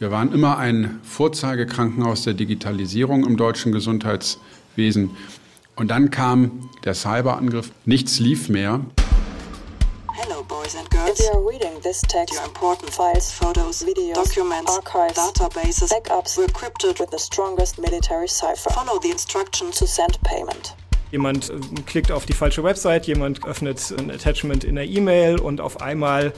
Wir waren immer ein Vorzeigekrankenhaus der Digitalisierung im deutschen Gesundheitswesen. Und dann kam der Cyberangriff. Nichts lief mehr. Hello, boys and girls. If you are reading this text, your important files, photos, videos, documents, archives, databases, backups were encrypted with the strongest military cipher. Follow the instructions to send payment. Jemand äh, klickt auf die falsche Website, jemand öffnet ein Attachment in der E-Mail und auf einmal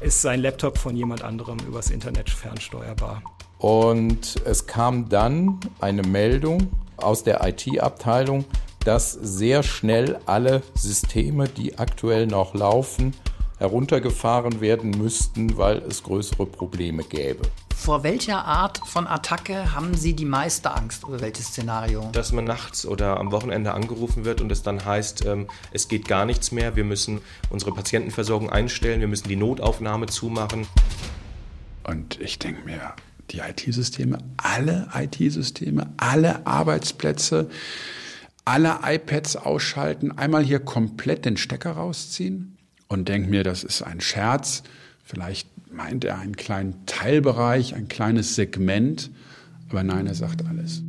ist sein Laptop von jemand anderem übers Internet fernsteuerbar. Und es kam dann eine Meldung aus der IT-Abteilung, dass sehr schnell alle Systeme, die aktuell noch laufen, heruntergefahren werden müssten, weil es größere Probleme gäbe. Vor welcher Art von Attacke haben Sie die meiste Angst oder welches Szenario? Dass man nachts oder am Wochenende angerufen wird und es dann heißt, ähm, es geht gar nichts mehr, wir müssen unsere Patientenversorgung einstellen, wir müssen die Notaufnahme zumachen. Und ich denke mir, die IT-Systeme, alle IT-Systeme, alle Arbeitsplätze, alle iPads ausschalten, einmal hier komplett den Stecker rausziehen und denke mir, das ist ein Scherz. Vielleicht meint er einen kleinen Teilbereich, ein kleines Segment, aber nein, er sagt alles.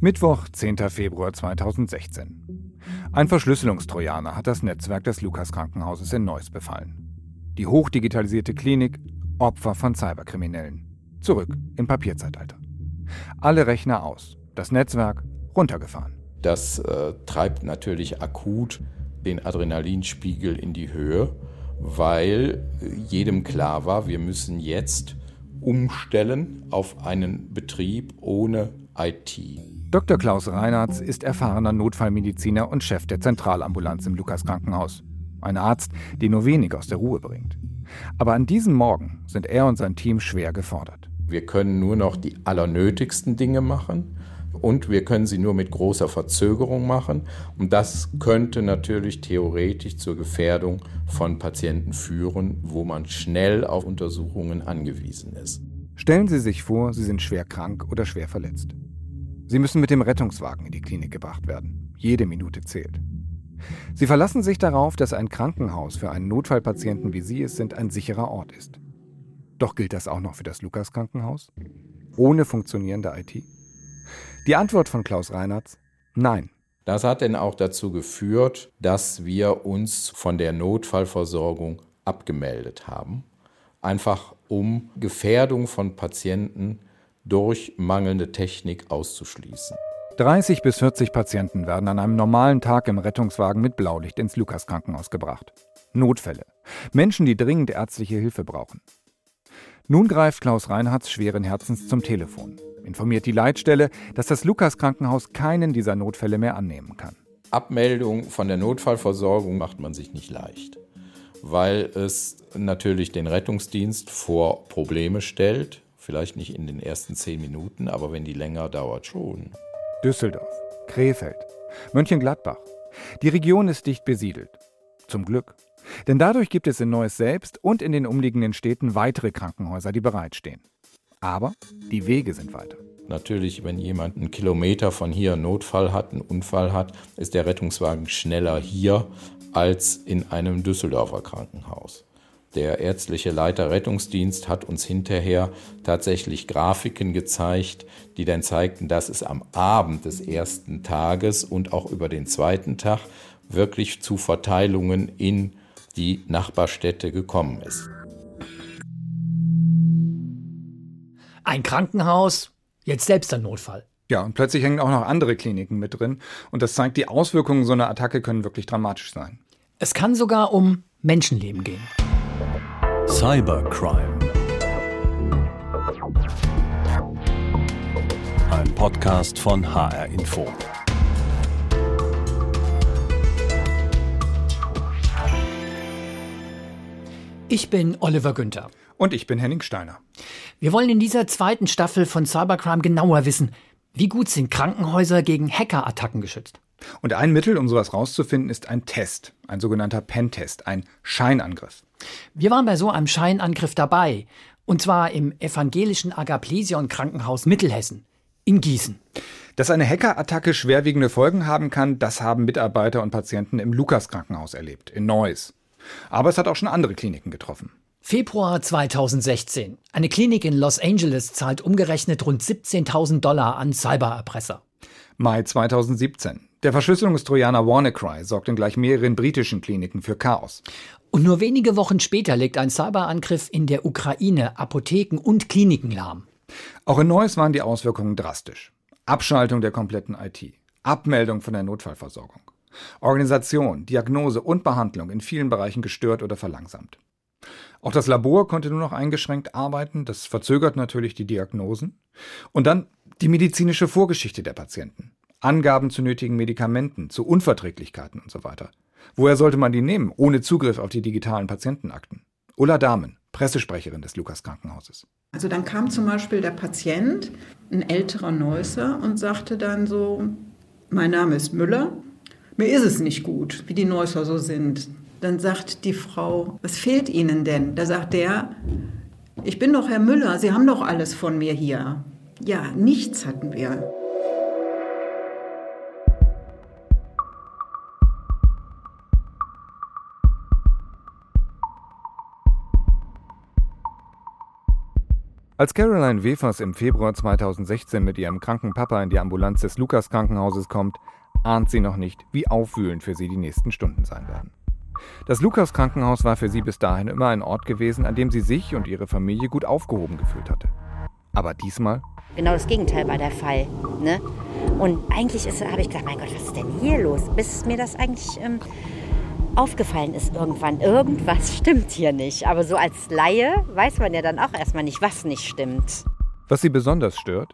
Mittwoch, 10. Februar 2016. Ein Verschlüsselungstrojaner hat das Netzwerk des Lukas Krankenhauses in Neuss befallen. Die hochdigitalisierte Klinik Opfer von Cyberkriminellen. Zurück im Papierzeitalter. Alle Rechner aus, das Netzwerk runtergefahren. Das äh, treibt natürlich akut den Adrenalinspiegel in die Höhe, weil jedem klar war, wir müssen jetzt umstellen auf einen Betrieb ohne IT. Dr. Klaus Reinhardt ist erfahrener Notfallmediziner und Chef der Zentralambulanz im Lukas Krankenhaus. Ein Arzt, den nur wenig aus der Ruhe bringt. Aber an diesem Morgen sind er und sein Team schwer gefordert. Wir können nur noch die allernötigsten Dinge machen und wir können sie nur mit großer Verzögerung machen. Und das könnte natürlich theoretisch zur Gefährdung von Patienten führen, wo man schnell auf Untersuchungen angewiesen ist. Stellen Sie sich vor, Sie sind schwer krank oder schwer verletzt. Sie müssen mit dem Rettungswagen in die Klinik gebracht werden. Jede Minute zählt. Sie verlassen sich darauf, dass ein Krankenhaus für einen Notfallpatienten wie Sie es sind ein sicherer Ort ist. Doch gilt das auch noch für das Lukas-Krankenhaus? Ohne funktionierende IT? Die Antwort von Klaus Reinhardt? Nein. Das hat denn auch dazu geführt, dass wir uns von der Notfallversorgung abgemeldet haben. Einfach um Gefährdung von Patienten durch mangelnde Technik auszuschließen. 30 bis 40 Patienten werden an einem normalen Tag im Rettungswagen mit Blaulicht ins Lukas-Krankenhaus gebracht. Notfälle. Menschen, die dringend ärztliche Hilfe brauchen. Nun greift Klaus Reinhardt schweren Herzens zum Telefon, informiert die Leitstelle, dass das Lukas-Krankenhaus keinen dieser Notfälle mehr annehmen kann. Abmeldung von der Notfallversorgung macht man sich nicht leicht, weil es natürlich den Rettungsdienst vor Probleme stellt. Vielleicht nicht in den ersten zehn Minuten, aber wenn die länger dauert schon. Düsseldorf, Krefeld, Mönchengladbach. Die Region ist dicht besiedelt. Zum Glück. Denn dadurch gibt es in Neuss selbst und in den umliegenden Städten weitere Krankenhäuser, die bereitstehen. Aber die Wege sind weiter. Natürlich, wenn jemand einen Kilometer von hier einen Notfall hat, einen Unfall hat, ist der Rettungswagen schneller hier als in einem Düsseldorfer Krankenhaus. Der ärztliche Leiter Rettungsdienst hat uns hinterher tatsächlich Grafiken gezeigt, die dann zeigten, dass es am Abend des ersten Tages und auch über den zweiten Tag wirklich zu Verteilungen in die Nachbarstädte gekommen ist. Ein Krankenhaus, jetzt selbst ein Notfall. Ja, und plötzlich hängen auch noch andere Kliniken mit drin. Und das zeigt, die Auswirkungen so einer Attacke können wirklich dramatisch sein. Es kann sogar um Menschenleben gehen. Cybercrime. Ein Podcast von HR Info. Ich bin Oliver Günther. Und ich bin Henning Steiner. Wir wollen in dieser zweiten Staffel von Cybercrime genauer wissen, wie gut sind Krankenhäuser gegen Hackerattacken geschützt. Und ein Mittel, um sowas rauszufinden, ist ein Test, ein sogenannter Pentest, ein Scheinangriff. Wir waren bei so einem Scheinangriff dabei, und zwar im evangelischen Agaplesion Krankenhaus Mittelhessen. in Gießen. Dass eine Hackerattacke schwerwiegende Folgen haben kann, das haben Mitarbeiter und Patienten im Lukas-Krankenhaus erlebt, in Neuss. Aber es hat auch schon andere Kliniken getroffen. Februar 2016. Eine Klinik in Los Angeles zahlt umgerechnet rund 17.000 Dollar an Cybererpresser. Mai 2017. Der Verschlüsselungstrojaner WannaCry sorgt in gleich mehreren britischen Kliniken für Chaos. Und nur wenige Wochen später legt ein Cyberangriff in der Ukraine Apotheken und Kliniken lahm. Auch in Neuss waren die Auswirkungen drastisch. Abschaltung der kompletten IT, Abmeldung von der Notfallversorgung, Organisation, Diagnose und Behandlung in vielen Bereichen gestört oder verlangsamt. Auch das Labor konnte nur noch eingeschränkt arbeiten, das verzögert natürlich die Diagnosen. Und dann die medizinische Vorgeschichte der Patienten. Angaben zu nötigen Medikamenten, zu Unverträglichkeiten und so weiter. Woher sollte man die nehmen, ohne Zugriff auf die digitalen Patientenakten? Ulla Dahmen, Pressesprecherin des Lukas Krankenhauses. Also dann kam zum Beispiel der Patient, ein älterer Neusser, und sagte dann so, mein Name ist Müller, mir ist es nicht gut, wie die Neusser so sind. Dann sagt die Frau, was fehlt Ihnen denn? Da sagt der, ich bin doch Herr Müller, Sie haben doch alles von mir hier. Ja, nichts hatten wir. Als Caroline Wefers im Februar 2016 mit ihrem kranken Papa in die Ambulanz des Lukas Krankenhauses kommt, ahnt sie noch nicht, wie aufwühlend für sie die nächsten Stunden sein werden. Das Lukas Krankenhaus war für sie bis dahin immer ein Ort gewesen, an dem sie sich und ihre Familie gut aufgehoben gefühlt hatte. Aber diesmal? Genau das Gegenteil war der Fall. Ne? Und eigentlich habe ich gedacht, mein Gott, was ist denn hier los? Bis mir das eigentlich ähm, aufgefallen ist irgendwann, irgendwas stimmt hier nicht. Aber so als Laie weiß man ja dann auch erstmal nicht, was nicht stimmt. Was sie besonders stört?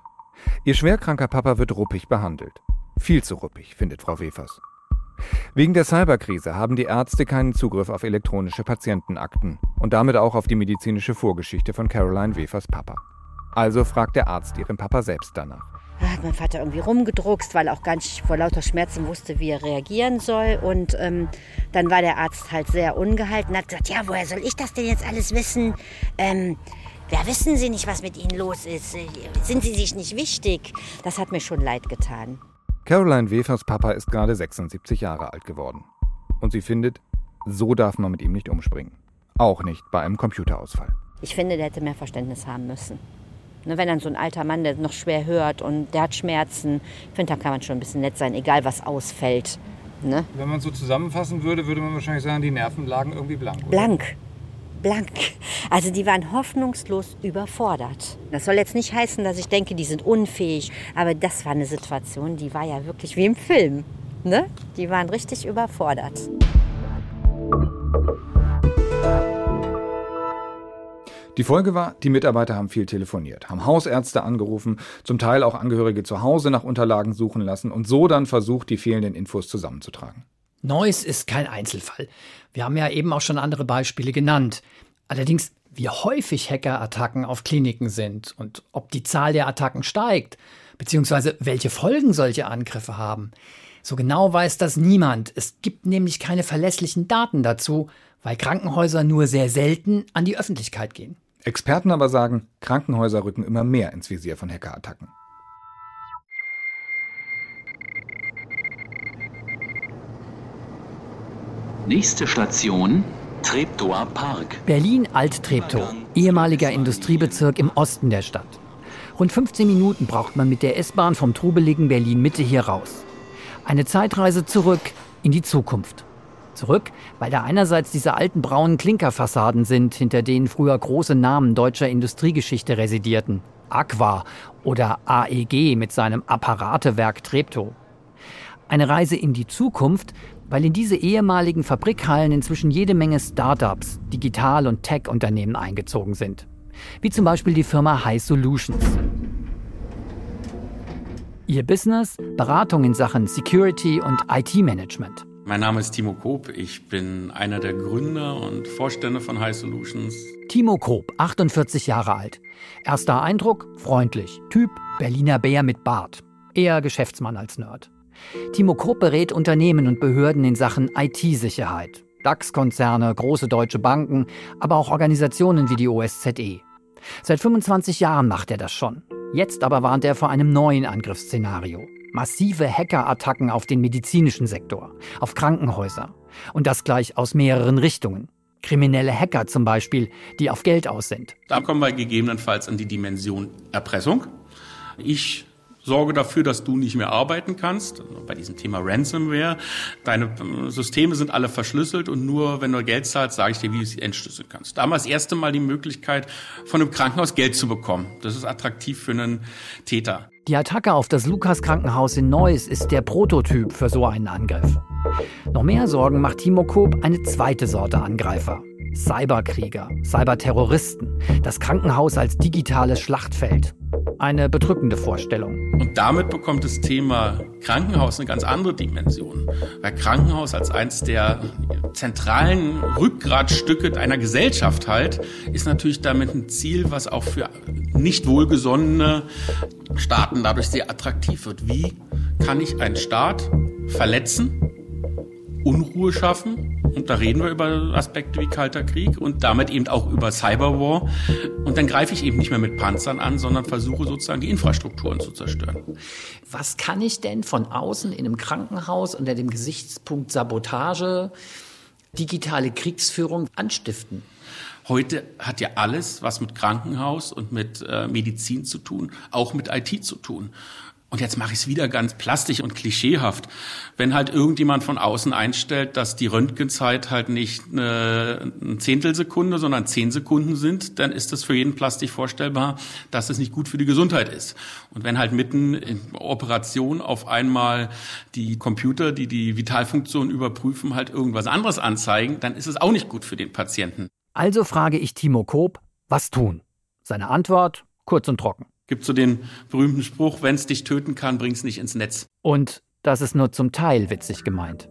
Ihr schwerkranker Papa wird ruppig behandelt. Viel zu ruppig, findet Frau Wefers. Wegen der Cyberkrise haben die Ärzte keinen Zugriff auf elektronische Patientenakten und damit auch auf die medizinische Vorgeschichte von Caroline Wefers Papa. Also fragt der Arzt ihren Papa selbst danach. Da hat mein Vater irgendwie rumgedruckst, weil er auch gar nicht vor lauter Schmerzen wusste, wie er reagieren soll. Und ähm, dann war der Arzt halt sehr ungehalten, hat gesagt, ja, woher soll ich das denn jetzt alles wissen? Ähm, ja, wissen Sie nicht, was mit Ihnen los ist? Sind Sie sich nicht wichtig? Das hat mir schon leid getan. Caroline Wefers Papa ist gerade 76 Jahre alt geworden. Und sie findet, so darf man mit ihm nicht umspringen. Auch nicht bei einem Computerausfall. Ich finde, der hätte mehr Verständnis haben müssen. Ne, wenn dann so ein alter Mann, der noch schwer hört und der hat Schmerzen, ich finde, da kann man schon ein bisschen nett sein, egal was ausfällt. Ne? Wenn man so zusammenfassen würde, würde man wahrscheinlich sagen, die Nerven lagen irgendwie blank. Oder? Blank. Blank. Also die waren hoffnungslos überfordert. Das soll jetzt nicht heißen, dass ich denke, die sind unfähig, aber das war eine Situation, die war ja wirklich wie im Film. Ne? Die waren richtig überfordert. Die Folge war, die Mitarbeiter haben viel telefoniert, haben Hausärzte angerufen, zum Teil auch Angehörige zu Hause nach Unterlagen suchen lassen und so dann versucht, die fehlenden Infos zusammenzutragen. Neues ist kein Einzelfall. Wir haben ja eben auch schon andere Beispiele genannt. Allerdings, wie häufig Hackerattacken auf Kliniken sind und ob die Zahl der Attacken steigt, beziehungsweise welche Folgen solche Angriffe haben. So genau weiß das niemand. Es gibt nämlich keine verlässlichen Daten dazu, weil Krankenhäuser nur sehr selten an die Öffentlichkeit gehen. Experten aber sagen, Krankenhäuser rücken immer mehr ins Visier von Hackerattacken. Nächste Station Treptower Park. Berlin Alt-Treptow, ehemaliger Industriebezirk im Osten der Stadt. Rund 15 Minuten braucht man mit der S-Bahn vom trubeligen Berlin Mitte hier raus. Eine Zeitreise zurück in die Zukunft. Zurück, weil da einerseits diese alten braunen Klinkerfassaden sind, hinter denen früher große Namen deutscher Industriegeschichte residierten. Aqua oder AEG mit seinem Apparatewerk Treptow. Eine Reise in die Zukunft, weil in diese ehemaligen Fabrikhallen inzwischen jede Menge Startups, Digital- und Tech-Unternehmen eingezogen sind. Wie zum Beispiel die Firma High Solutions. Ihr Business? Beratung in Sachen Security und IT-Management. Mein Name ist Timo Koop. Ich bin einer der Gründer und Vorstände von High Solutions. Timo Koop, 48 Jahre alt. Erster Eindruck, freundlich. Typ, Berliner Bär mit Bart. Eher Geschäftsmann als Nerd. Timo Koop berät Unternehmen und Behörden in Sachen IT-Sicherheit. DAX-Konzerne, große deutsche Banken, aber auch Organisationen wie die OSZE. Seit 25 Jahren macht er das schon. Jetzt aber warnt er vor einem neuen Angriffsszenario. Massive Hackerattacken auf den medizinischen Sektor, auf Krankenhäuser. Und das gleich aus mehreren Richtungen. Kriminelle Hacker zum Beispiel, die auf Geld aus sind. Da kommen wir gegebenenfalls an die Dimension Erpressung. Ich sorge dafür, dass du nicht mehr arbeiten kannst. Bei diesem Thema Ransomware. Deine äh, Systeme sind alle verschlüsselt und nur wenn du Geld zahlst, sage ich dir, wie du sie entschlüsseln kannst. Damals das erste Mal die Möglichkeit, von einem Krankenhaus Geld zu bekommen. Das ist attraktiv für einen Täter. Die Attacke auf das Lukas Krankenhaus in Neuss ist der Prototyp für so einen Angriff. Noch mehr Sorgen macht Timo Koop eine zweite Sorte Angreifer. Cyberkrieger, Cyberterroristen, das Krankenhaus als digitales Schlachtfeld. Eine bedrückende Vorstellung. Und damit bekommt das Thema Krankenhaus eine ganz andere Dimension. Weil Krankenhaus als eines der zentralen Rückgratstücke einer Gesellschaft halt, ist natürlich damit ein Ziel, was auch für nicht wohlgesonnene Staaten dadurch sehr attraktiv wird. Wie kann ich einen Staat verletzen, Unruhe schaffen und da reden wir über Aspekte wie Kalter Krieg und damit eben auch über Cyberwar. Und dann greife ich eben nicht mehr mit Panzern an, sondern versuche sozusagen die Infrastrukturen zu zerstören. Was kann ich denn von außen in einem Krankenhaus unter dem Gesichtspunkt Sabotage, digitale Kriegsführung anstiften? Heute hat ja alles, was mit Krankenhaus und mit äh, Medizin zu tun, auch mit IT zu tun. Und jetzt mache ich es wieder ganz plastisch und klischeehaft. Wenn halt irgendjemand von außen einstellt, dass die Röntgenzeit halt nicht eine, eine Zehntelsekunde, sondern zehn Sekunden sind, dann ist das für jeden plastisch vorstellbar, dass es nicht gut für die Gesundheit ist. Und wenn halt mitten in Operation auf einmal die Computer, die die Vitalfunktion überprüfen, halt irgendwas anderes anzeigen, dann ist es auch nicht gut für den Patienten. Also frage ich Timo Koop, was tun? Seine Antwort kurz und trocken. Gibt so den berühmten Spruch, wenn es dich töten kann, bring's nicht ins Netz. Und das ist nur zum Teil witzig gemeint.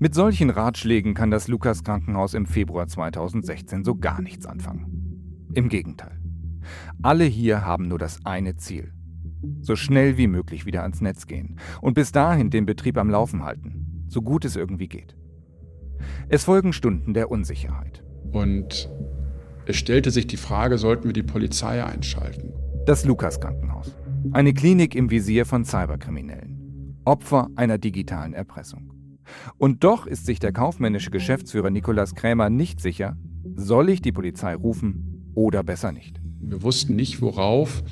Mit solchen Ratschlägen kann das Lukas Krankenhaus im Februar 2016 so gar nichts anfangen. Im Gegenteil. Alle hier haben nur das eine Ziel, so schnell wie möglich wieder ans Netz gehen und bis dahin den Betrieb am Laufen halten, so gut es irgendwie geht. Es folgen Stunden der Unsicherheit. Und es stellte sich die Frage, sollten wir die Polizei einschalten? Das Lukas Krankenhaus. Eine Klinik im Visier von Cyberkriminellen. Opfer einer digitalen Erpressung. Und doch ist sich der kaufmännische Geschäftsführer Nikolaus Krämer nicht sicher, soll ich die Polizei rufen oder besser nicht. Wir wussten nicht, worauf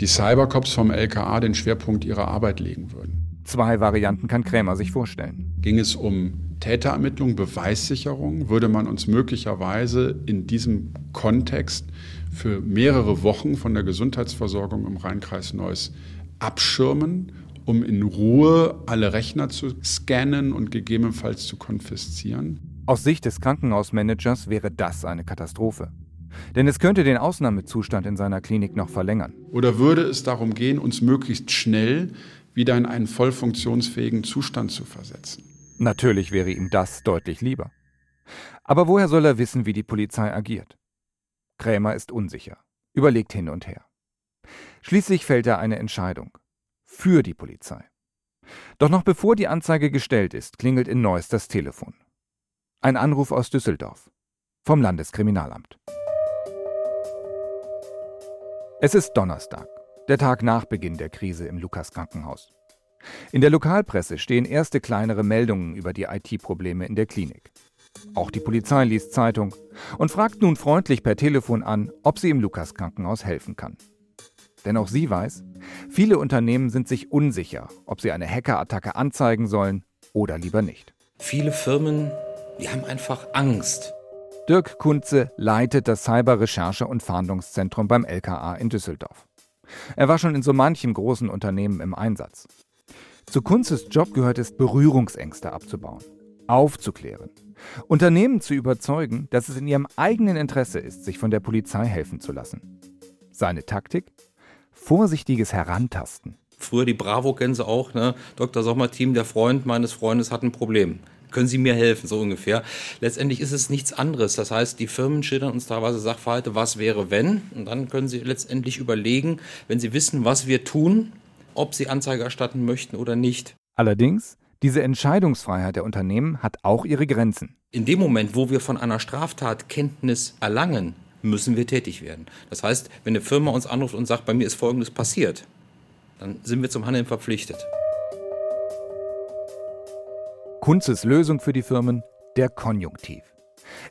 die Cybercops vom LKA den Schwerpunkt ihrer Arbeit legen würden. Zwei Varianten kann Krämer sich vorstellen. Ging es um Täterermittlung, Beweissicherung, würde man uns möglicherweise in diesem Kontext für mehrere Wochen von der Gesundheitsversorgung im Rheinkreis Neuss abschirmen, um in Ruhe alle Rechner zu scannen und gegebenenfalls zu konfiszieren. Aus Sicht des Krankenhausmanagers wäre das eine Katastrophe. Denn es könnte den Ausnahmezustand in seiner Klinik noch verlängern. Oder würde es darum gehen, uns möglichst schnell wieder in einen voll funktionsfähigen Zustand zu versetzen? Natürlich wäre ihm das deutlich lieber. Aber woher soll er wissen, wie die Polizei agiert? Krämer ist unsicher, überlegt hin und her. Schließlich fällt er eine Entscheidung. Für die Polizei. Doch noch bevor die Anzeige gestellt ist, klingelt in Neuss das Telefon. Ein Anruf aus Düsseldorf. Vom Landeskriminalamt. Es ist Donnerstag, der Tag nach Beginn der Krise im Lukas Krankenhaus. In der Lokalpresse stehen erste kleinere Meldungen über die IT-Probleme in der Klinik. Auch die Polizei liest Zeitung und fragt nun freundlich per Telefon an, ob sie im Lukas Krankenhaus helfen kann. Denn auch sie weiß, viele Unternehmen sind sich unsicher, ob sie eine Hackerattacke anzeigen sollen oder lieber nicht. Viele Firmen, die haben einfach Angst. Dirk Kunze leitet das Cyber-Recherche- und Fahndungszentrum beim LKA in Düsseldorf. Er war schon in so manchem großen Unternehmen im Einsatz. Zu Kunzes Job gehört es, Berührungsängste abzubauen, aufzuklären, Unternehmen zu überzeugen, dass es in ihrem eigenen Interesse ist, sich von der Polizei helfen zu lassen. Seine Taktik? Vorsichtiges Herantasten. Früher die Bravo kennen auch, ne? Dr. Sommer-Team, der Freund meines Freundes hat ein Problem können Sie mir helfen, so ungefähr. Letztendlich ist es nichts anderes. Das heißt, die Firmen schildern uns teilweise Sachverhalte, was wäre wenn. Und dann können Sie letztendlich überlegen, wenn Sie wissen, was wir tun, ob Sie Anzeige erstatten möchten oder nicht. Allerdings, Diese Entscheidungsfreiheit der Unternehmen hat auch ihre Grenzen. In dem Moment, wo wir von einer Straftat Kenntnis erlangen, müssen wir tätig werden. Das heißt, wenn eine Firma uns anruft und sagt, bei mir ist Folgendes passiert, dann sind wir zum Handeln verpflichtet. Kunzes Lösung für die Firmen, der Konjunktiv.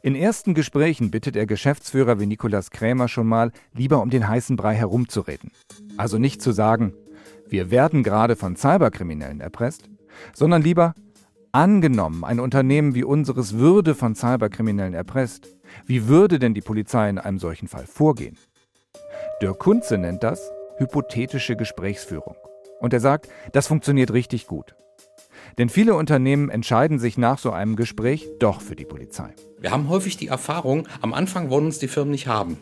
In ersten Gesprächen bittet er Geschäftsführer wie Nikolaus Krämer schon mal, lieber um den heißen Brei herumzureden. Also nicht zu sagen, wir werden gerade von Cyberkriminellen erpresst, sondern lieber, angenommen, ein Unternehmen wie unseres würde von Cyberkriminellen erpresst, wie würde denn die Polizei in einem solchen Fall vorgehen? Dirk Kunze nennt das hypothetische Gesprächsführung. Und er sagt, das funktioniert richtig gut. Denn viele Unternehmen entscheiden sich nach so einem Gespräch doch für die Polizei. Wir haben häufig die Erfahrung, am Anfang wollen uns die Firmen nicht haben.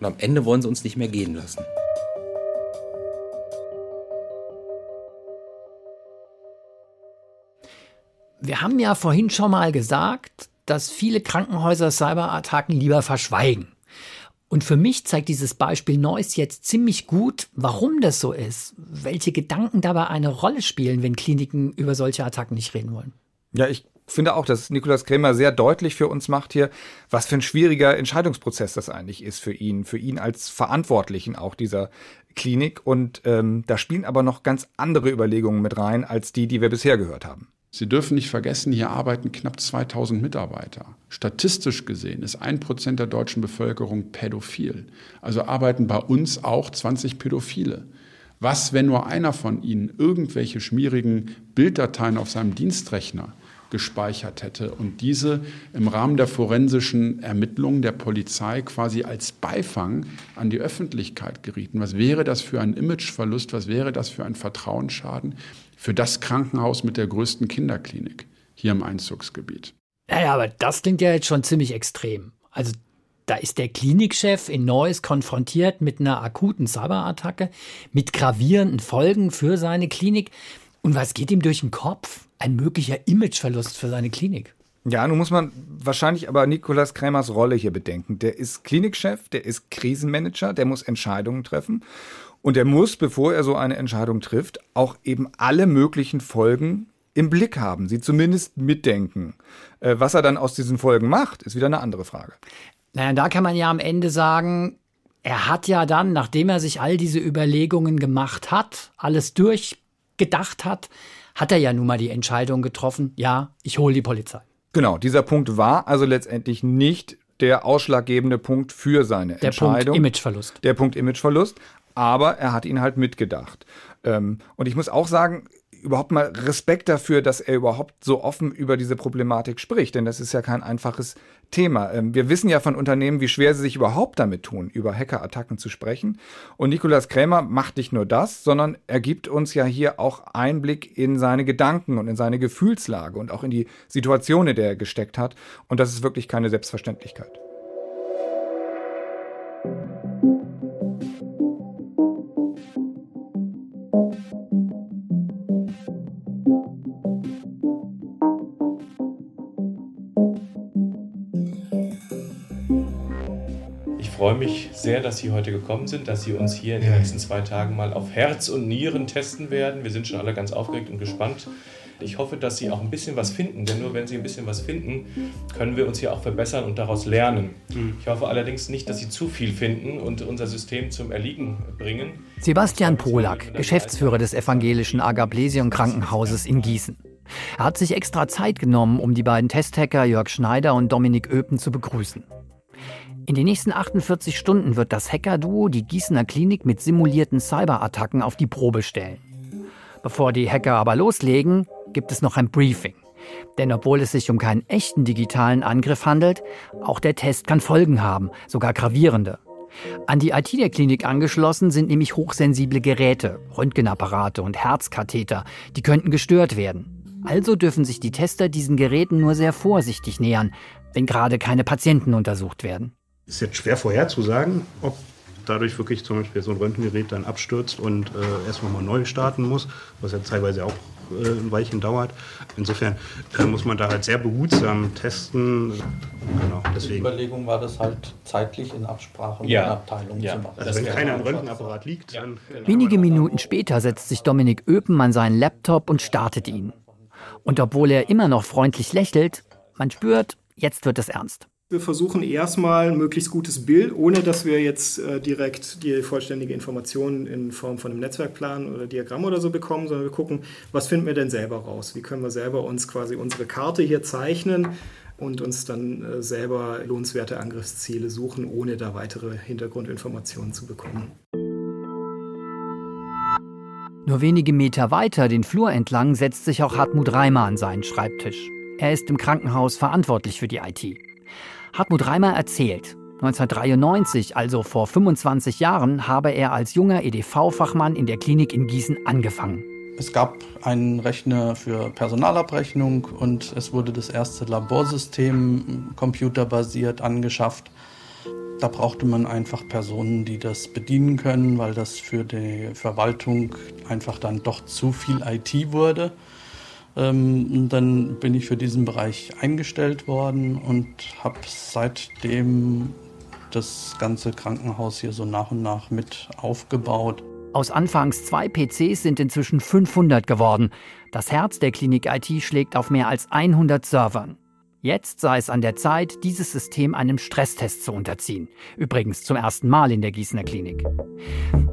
Und am Ende wollen sie uns nicht mehr gehen lassen. Wir haben ja vorhin schon mal gesagt, dass viele Krankenhäuser Cyberattacken lieber verschweigen. Und für mich zeigt dieses Beispiel Neuss jetzt ziemlich gut, warum das so ist, welche Gedanken dabei eine Rolle spielen, wenn Kliniken über solche Attacken nicht reden wollen. Ja, ich finde auch, dass Nikolaus Krämer sehr deutlich für uns macht hier, was für ein schwieriger Entscheidungsprozess das eigentlich ist für ihn, für ihn als Verantwortlichen auch dieser Klinik. Und ähm, da spielen aber noch ganz andere Überlegungen mit rein, als die, die wir bisher gehört haben. Sie dürfen nicht vergessen, hier arbeiten knapp 2000 Mitarbeiter. Statistisch gesehen ist ein Prozent der deutschen Bevölkerung pädophil. Also arbeiten bei uns auch 20 Pädophile. Was, wenn nur einer von ihnen irgendwelche schmierigen Bilddateien auf seinem Dienstrechner gespeichert hätte und diese im Rahmen der forensischen Ermittlungen der Polizei quasi als Beifang an die Öffentlichkeit gerieten. Was wäre das für ein Imageverlust? Was wäre das für ein Vertrauensschaden für das Krankenhaus mit der größten Kinderklinik hier im Einzugsgebiet? Naja, aber das klingt ja jetzt schon ziemlich extrem. Also da ist der Klinikchef in Neuss konfrontiert mit einer akuten Cyberattacke, mit gravierenden Folgen für seine Klinik. Und was geht ihm durch den Kopf? Ein möglicher Imageverlust für seine Klinik. Ja, nun muss man wahrscheinlich aber Nikolaus Krämers Rolle hier bedenken. Der ist Klinikchef, der ist Krisenmanager, der muss Entscheidungen treffen. Und er muss, bevor er so eine Entscheidung trifft, auch eben alle möglichen Folgen im Blick haben, sie zumindest mitdenken. Äh, was er dann aus diesen Folgen macht, ist wieder eine andere Frage. Naja, da kann man ja am Ende sagen, er hat ja dann, nachdem er sich all diese Überlegungen gemacht hat, alles durchgedacht hat, hat er ja nun mal die Entscheidung getroffen, ja, ich hole die Polizei. Genau, dieser Punkt war also letztendlich nicht der ausschlaggebende Punkt für seine der Entscheidung. Der Punkt Imageverlust. Der Punkt Imageverlust. Aber er hat ihn halt mitgedacht. Ähm, und ich muss auch sagen, überhaupt mal Respekt dafür, dass er überhaupt so offen über diese Problematik spricht, denn das ist ja kein einfaches Thema. Ähm, wir wissen ja von Unternehmen, wie schwer sie sich überhaupt damit tun, über Hackerattacken zu sprechen. Und Nikolaus Krämer macht nicht nur das, sondern er gibt uns ja hier auch Einblick in seine Gedanken und in seine Gefühlslage und auch in die Situation, in der er gesteckt hat. Und das ist wirklich keine Selbstverständlichkeit. Freue mich sehr, dass Sie heute gekommen sind, dass Sie uns hier in den nächsten zwei Tagen mal auf Herz und Nieren testen werden. Wir sind schon alle ganz aufgeregt und gespannt. Ich hoffe, dass Sie auch ein bisschen was finden, denn nur wenn Sie ein bisschen was finden, können wir uns hier auch verbessern und daraus lernen. Mhm. Ich hoffe allerdings nicht, dass Sie zu viel finden und unser System zum Erliegen bringen. Sebastian Polak, Geschäftsführer des evangelischen Agablesion Krankenhauses in Gießen. Er hat sich extra Zeit genommen, um die beiden Testhacker Jörg Schneider und Dominik Öpen zu begrüßen. In den nächsten 48 Stunden wird das Hacker-Duo die Gießener Klinik mit simulierten Cyberattacken auf die Probe stellen. Bevor die Hacker aber loslegen, gibt es noch ein Briefing. Denn obwohl es sich um keinen echten digitalen Angriff handelt, auch der Test kann Folgen haben, sogar gravierende. An die IT der Klinik angeschlossen sind nämlich hochsensible Geräte, Röntgenapparate und Herzkatheter, die könnten gestört werden. Also dürfen sich die Tester diesen Geräten nur sehr vorsichtig nähern, wenn gerade keine Patienten untersucht werden. Ist jetzt schwer vorherzusagen, ob dadurch wirklich zum Beispiel so ein Röntgengerät dann abstürzt und äh, erst mal neu starten muss, was ja teilweise auch äh, ein Weilchen dauert. Insofern äh, muss man da halt sehr behutsam testen. Genau, deswegen. Die Überlegung war das halt zeitlich in Absprache ja. mit der Abteilung ja. zu machen. Also wenn keiner am Röntgenapparat liegt, dann... Wenige Minuten später setzt sich Dominik Öpen an seinen Laptop und startet ihn. Und obwohl er immer noch freundlich lächelt, man spürt, jetzt wird es ernst. Wir versuchen erstmal ein möglichst gutes Bild, ohne dass wir jetzt äh, direkt die vollständige Information in Form von einem Netzwerkplan oder Diagramm oder so bekommen, sondern wir gucken, was finden wir denn selber raus? Wie können wir selber uns quasi unsere Karte hier zeichnen und uns dann äh, selber lohnenswerte Angriffsziele suchen, ohne da weitere Hintergrundinformationen zu bekommen. Nur wenige Meter weiter den Flur entlang setzt sich auch Hartmut Reimer an seinen Schreibtisch. Er ist im Krankenhaus verantwortlich für die IT. Hartmut Reimer erzählt, 1993, also vor 25 Jahren, habe er als junger EDV-Fachmann in der Klinik in Gießen angefangen. Es gab einen Rechner für Personalabrechnung und es wurde das erste Laborsystem computerbasiert angeschafft. Da brauchte man einfach Personen, die das bedienen können, weil das für die Verwaltung einfach dann doch zu viel IT wurde. Ähm, dann bin ich für diesen Bereich eingestellt worden und habe seitdem das ganze Krankenhaus hier so nach und nach mit aufgebaut. Aus anfangs zwei PCs sind inzwischen 500 geworden. Das Herz der Klinik IT schlägt auf mehr als 100 Servern. Jetzt sei es an der Zeit, dieses System einem Stresstest zu unterziehen. Übrigens zum ersten Mal in der Gießener Klinik.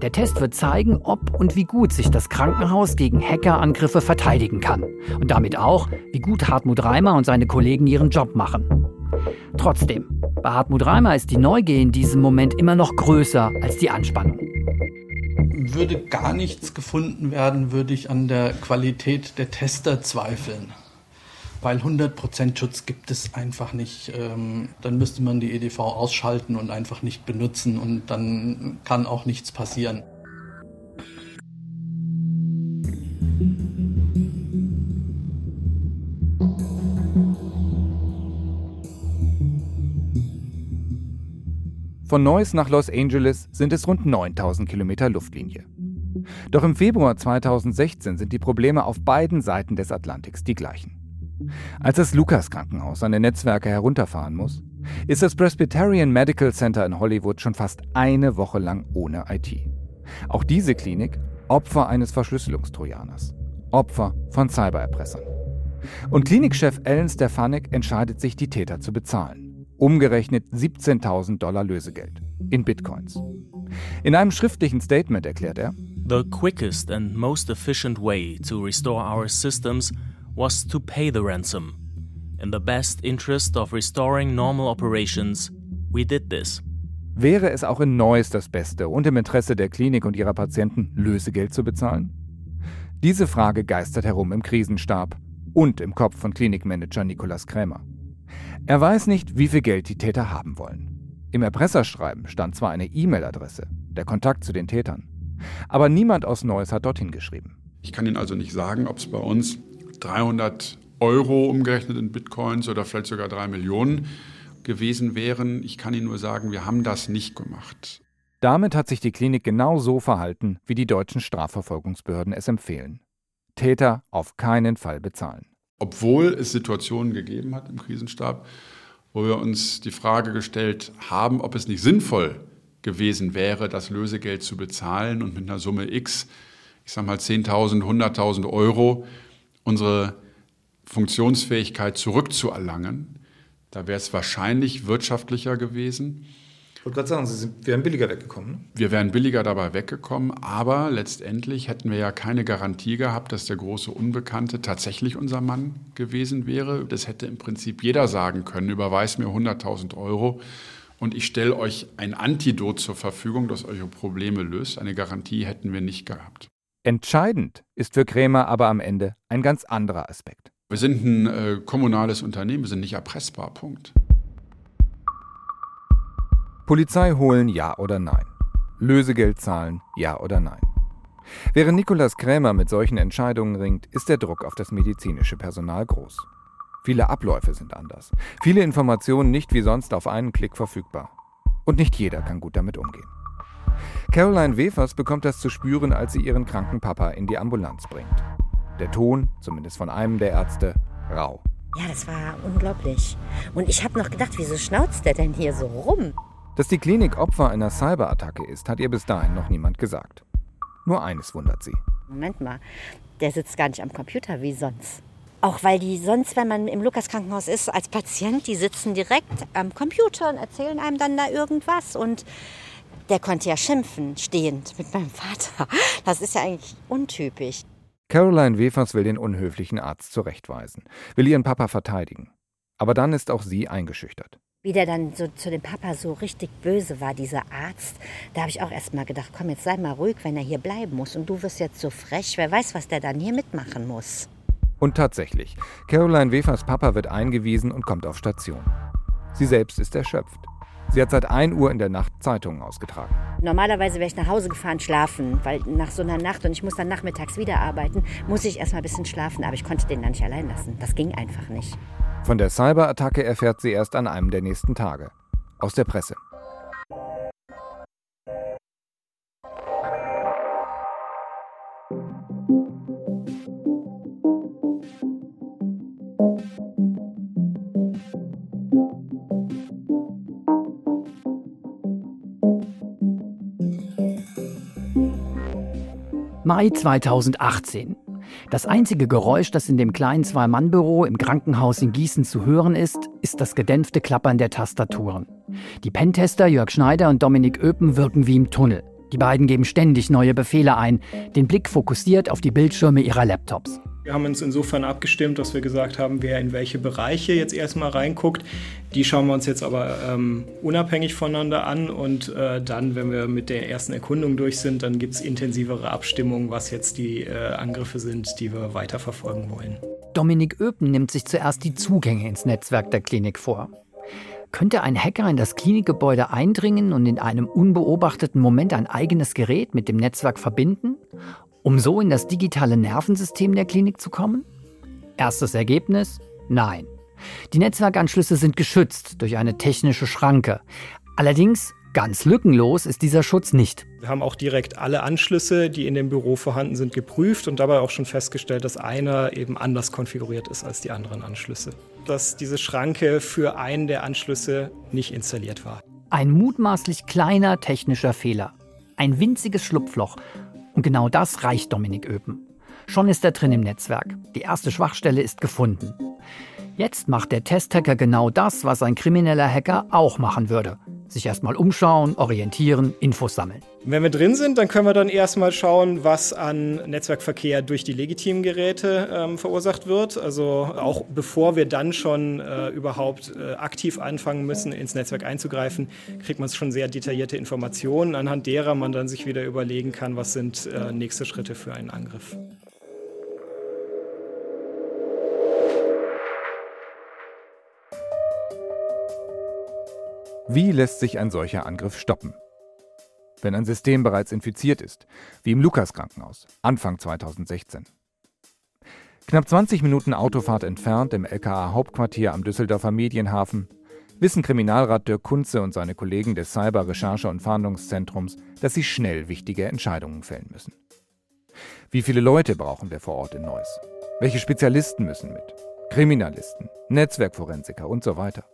Der Test wird zeigen, ob und wie gut sich das Krankenhaus gegen Hackerangriffe verteidigen kann. Und damit auch, wie gut Hartmut Reimer und seine Kollegen ihren Job machen. Trotzdem, bei Hartmut Reimer ist die Neugier in diesem Moment immer noch größer als die Anspannung. Würde gar nichts gefunden werden, würde ich an der Qualität der Tester zweifeln weil 100% Schutz gibt es einfach nicht. Ähm, dann müsste man die EDV ausschalten und einfach nicht benutzen und dann kann auch nichts passieren. Von Neuss nach Los Angeles sind es rund 9000 Kilometer Luftlinie. Doch im Februar 2016 sind die Probleme auf beiden Seiten des Atlantiks die gleichen. Als das Lukas-Krankenhaus seine Netzwerke herunterfahren muss, ist das Presbyterian Medical Center in Hollywood schon fast eine Woche lang ohne IT. Auch diese Klinik Opfer eines Verschlüsselungstrojaners. Opfer von Cybererpressern. Und Klinikchef Ellen Stefanik entscheidet sich, die Täter zu bezahlen. Umgerechnet 17.000 Dollar Lösegeld in Bitcoins. In einem schriftlichen Statement erklärt er, The quickest and most efficient way to restore our systems was to pay the ransom. In the best interest of restoring normal operations, we did this. Wäre es auch in Neuss das Beste und im Interesse der Klinik und ihrer Patienten, Lösegeld zu bezahlen? Diese Frage geistert herum im Krisenstab und im Kopf von Klinikmanager Nikolaus Krämer. Er weiß nicht, wie viel Geld die Täter haben wollen. Im Erpresserschreiben stand zwar eine E-Mail-Adresse, der Kontakt zu den Tätern, aber niemand aus Neuss hat dorthin geschrieben. Ich kann Ihnen also nicht sagen, ob es bei uns 300 Euro umgerechnet in Bitcoins oder vielleicht sogar drei Millionen gewesen wären. Ich kann Ihnen nur sagen, wir haben das nicht gemacht. Damit hat sich die Klinik genau so verhalten, wie die deutschen Strafverfolgungsbehörden es empfehlen. Täter auf keinen Fall bezahlen. Obwohl es Situationen gegeben hat im Krisenstab, wo wir uns die Frage gestellt haben, ob es nicht sinnvoll gewesen wäre, das Lösegeld zu bezahlen und mit einer Summe X, ich sage mal 10.000, 100.000 Euro, unsere Funktionsfähigkeit zurückzuerlangen. Da wäre es wahrscheinlich wirtschaftlicher gewesen. Ich wollte gerade sagen, Sie sind, wären billiger weggekommen. Ne? Wir wären billiger dabei weggekommen, aber letztendlich hätten wir ja keine Garantie gehabt, dass der große Unbekannte tatsächlich unser Mann gewesen wäre. Das hätte im Prinzip jeder sagen können, überweis mir 100.000 Euro und ich stelle euch ein Antidot zur Verfügung, das eure Probleme löst. Eine Garantie hätten wir nicht gehabt. Entscheidend ist für Krämer aber am Ende ein ganz anderer Aspekt. Wir sind ein äh, kommunales Unternehmen, wir sind nicht erpressbar. Punkt. Polizei holen ja oder nein. Lösegeld zahlen ja oder nein. Während Nikolaus Krämer mit solchen Entscheidungen ringt, ist der Druck auf das medizinische Personal groß. Viele Abläufe sind anders, viele Informationen nicht wie sonst auf einen Klick verfügbar. Und nicht jeder kann gut damit umgehen. Caroline Wefers bekommt das zu spüren, als sie ihren kranken Papa in die Ambulanz bringt. Der Ton, zumindest von einem der Ärzte, rau. Ja, das war unglaublich. Und ich habe noch gedacht, wieso schnauzt der denn hier so rum? Dass die Klinik Opfer einer Cyberattacke ist, hat ihr bis dahin noch niemand gesagt. Nur eines wundert sie. Moment mal, der sitzt gar nicht am Computer wie sonst. Auch weil die sonst, wenn man im Lukas-Krankenhaus ist, als Patient, die sitzen direkt am Computer und erzählen einem dann da irgendwas. Und der konnte ja schimpfen, stehend mit meinem Vater. Das ist ja eigentlich untypisch. Caroline Wefers will den unhöflichen Arzt zurechtweisen, will ihren Papa verteidigen. Aber dann ist auch sie eingeschüchtert. Wie der dann so zu dem Papa so richtig böse war, dieser Arzt, da habe ich auch erst mal gedacht, komm, jetzt sei mal ruhig, wenn er hier bleiben muss. Und du wirst jetzt so frech, wer weiß, was der dann hier mitmachen muss. Und tatsächlich, Caroline Wefers Papa wird eingewiesen und kommt auf Station. Sie selbst ist erschöpft. Sie hat seit 1 Uhr in der Nacht Zeitungen ausgetragen. Normalerweise wäre ich nach Hause gefahren schlafen, weil nach so einer Nacht und ich muss dann nachmittags wieder arbeiten, muss ich erst mal ein bisschen schlafen, aber ich konnte den dann nicht allein lassen. Das ging einfach nicht. Von der Cyberattacke erfährt sie erst an einem der nächsten Tage. Aus der Presse. Mai 2018. Das einzige Geräusch, das in dem kleinen Zwei-Mann-Büro im Krankenhaus in Gießen zu hören ist, ist das gedämpfte Klappern der Tastaturen. Die Pentester Jörg Schneider und Dominik Öpen wirken wie im Tunnel. Die beiden geben ständig neue Befehle ein, den Blick fokussiert auf die Bildschirme ihrer Laptops. Wir haben uns insofern abgestimmt, dass wir gesagt haben, wer in welche Bereiche jetzt erstmal reinguckt. Die schauen wir uns jetzt aber ähm, unabhängig voneinander an und äh, dann, wenn wir mit der ersten Erkundung durch sind, dann gibt es intensivere Abstimmungen, was jetzt die äh, Angriffe sind, die wir weiterverfolgen wollen. Dominik Öpen nimmt sich zuerst die Zugänge ins Netzwerk der Klinik vor. Könnte ein Hacker in das Klinikgebäude eindringen und in einem unbeobachteten Moment ein eigenes Gerät mit dem Netzwerk verbinden? Um so in das digitale Nervensystem der Klinik zu kommen? Erstes Ergebnis? Nein. Die Netzwerkanschlüsse sind geschützt durch eine technische Schranke. Allerdings ganz lückenlos ist dieser Schutz nicht. Wir haben auch direkt alle Anschlüsse, die in dem Büro vorhanden sind, geprüft und dabei auch schon festgestellt, dass einer eben anders konfiguriert ist als die anderen Anschlüsse. Dass diese Schranke für einen der Anschlüsse nicht installiert war. Ein mutmaßlich kleiner technischer Fehler. Ein winziges Schlupfloch, und genau das reicht Dominik Öpen. Schon ist er drin im Netzwerk. Die erste Schwachstelle ist gefunden. Jetzt macht der Testhacker genau das, was ein krimineller Hacker auch machen würde. Sich erstmal umschauen, orientieren, Infos sammeln. Wenn wir drin sind, dann können wir dann erstmal schauen, was an Netzwerkverkehr durch die legitimen Geräte ähm, verursacht wird. Also auch bevor wir dann schon äh, überhaupt äh, aktiv anfangen müssen, ins Netzwerk einzugreifen, kriegt man schon sehr detaillierte Informationen, anhand derer man dann sich wieder überlegen kann, was sind äh, nächste Schritte für einen Angriff. Wie lässt sich ein solcher Angriff stoppen? Wenn ein System bereits infiziert ist, wie im Lukas-Krankenhaus, Anfang 2016. Knapp 20 Minuten Autofahrt entfernt im LKA-Hauptquartier am Düsseldorfer Medienhafen wissen Kriminalrat Dirk Kunze und seine Kollegen des Cyber-Recherche- und Fahndungszentrums, dass sie schnell wichtige Entscheidungen fällen müssen. Wie viele Leute brauchen wir vor Ort in Neuss? Welche Spezialisten müssen mit? Kriminalisten, Netzwerkforensiker und so weiter.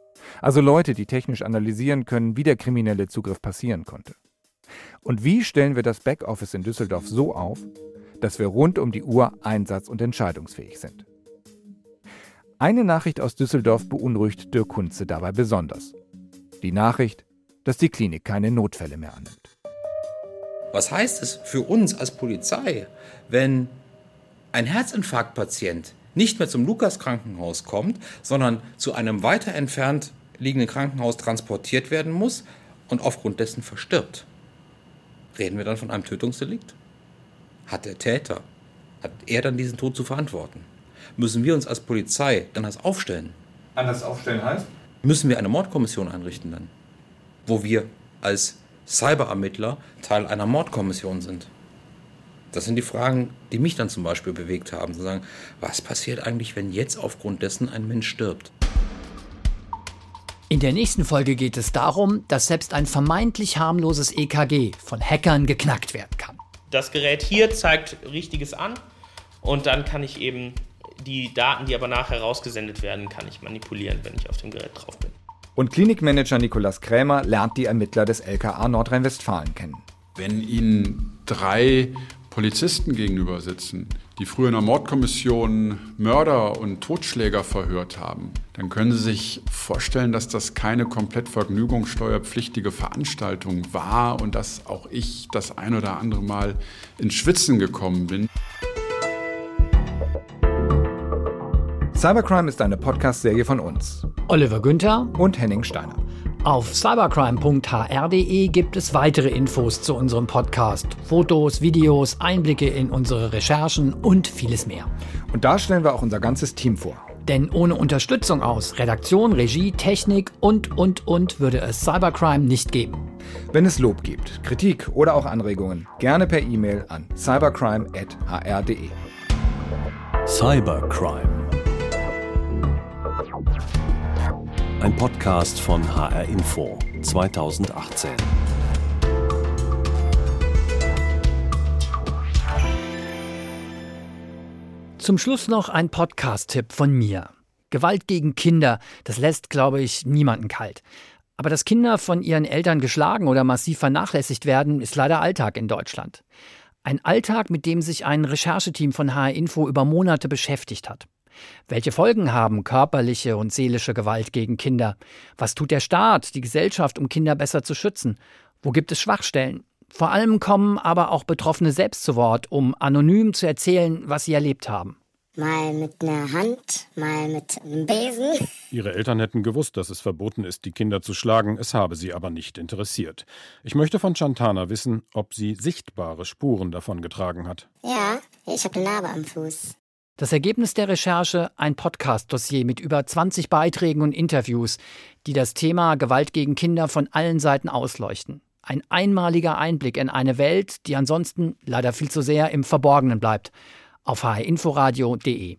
Also Leute, die technisch analysieren können, wie der kriminelle Zugriff passieren konnte. Und wie stellen wir das Backoffice in Düsseldorf so auf, dass wir rund um die Uhr einsatz- und entscheidungsfähig sind? Eine Nachricht aus Düsseldorf beunruhigt Dirk Kunze dabei besonders. Die Nachricht, dass die Klinik keine Notfälle mehr annimmt. Was heißt es für uns als Polizei, wenn ein Herzinfarktpatient nicht mehr zum Lukas-Krankenhaus kommt, sondern zu einem weiter entfernt liegenden Krankenhaus transportiert werden muss und aufgrund dessen verstirbt. Reden wir dann von einem Tötungsdelikt? Hat der Täter, hat er dann diesen Tod zu verantworten? Müssen wir uns als Polizei dann das aufstellen? Anders aufstellen heißt? Müssen wir eine Mordkommission einrichten dann? Wo wir als Cyberermittler Teil einer Mordkommission sind? Das sind die Fragen, die mich dann zum Beispiel bewegt haben, zu sagen, was passiert eigentlich, wenn jetzt aufgrund dessen ein Mensch stirbt? In der nächsten Folge geht es darum, dass selbst ein vermeintlich harmloses EKG von Hackern geknackt werden kann. Das Gerät hier zeigt Richtiges an und dann kann ich eben die Daten, die aber nachher rausgesendet werden, kann ich manipulieren, wenn ich auf dem Gerät drauf bin. Und Klinikmanager Nikolas Krämer lernt die Ermittler des LKA Nordrhein-Westfalen kennen. Wenn Ihnen drei Polizisten gegenüber sitzen, die früher in der Mordkommission Mörder und Totschläger verhört haben, dann können Sie sich vorstellen, dass das keine komplett vergnügungssteuerpflichtige Veranstaltung war und dass auch ich das ein oder andere Mal ins Schwitzen gekommen bin. Cybercrime ist eine Podcast-Serie von uns. Oliver Günther und Henning Steiner. Auf cybercrime.hr.de gibt es weitere Infos zu unserem Podcast. Fotos, Videos, Einblicke in unsere Recherchen und vieles mehr. Und da stellen wir auch unser ganzes Team vor. Denn ohne Unterstützung aus Redaktion, Regie, Technik und, und, und würde es Cybercrime nicht geben. Wenn es Lob gibt, Kritik oder auch Anregungen, gerne per E-Mail an cybercrime.hr.de. Cybercrime Ein Podcast von HR Info 2018. Zum Schluss noch ein Podcast-Tipp von mir. Gewalt gegen Kinder, das lässt, glaube ich, niemanden kalt. Aber dass Kinder von ihren Eltern geschlagen oder massiv vernachlässigt werden, ist leider Alltag in Deutschland. Ein Alltag, mit dem sich ein Rechercheteam von HR Info über Monate beschäftigt hat. Welche Folgen haben körperliche und seelische Gewalt gegen Kinder? Was tut der Staat, die Gesellschaft, um Kinder besser zu schützen? Wo gibt es Schwachstellen? Vor allem kommen aber auch Betroffene selbst zu Wort, um anonym zu erzählen, was sie erlebt haben. Mal mit einer Hand, mal mit einem Besen. Ihre Eltern hätten gewusst, dass es verboten ist, die Kinder zu schlagen, es habe sie aber nicht interessiert. Ich möchte von Chantana wissen, ob sie sichtbare Spuren davon getragen hat. Ja, ich habe eine Narbe am Fuß. Das Ergebnis der Recherche ein Podcast-Dossier mit über 20 Beiträgen und Interviews, die das Thema Gewalt gegen Kinder von allen Seiten ausleuchten. Ein einmaliger Einblick in eine Welt, die ansonsten leider viel zu sehr im Verborgenen bleibt. Auf hrinforadio.de.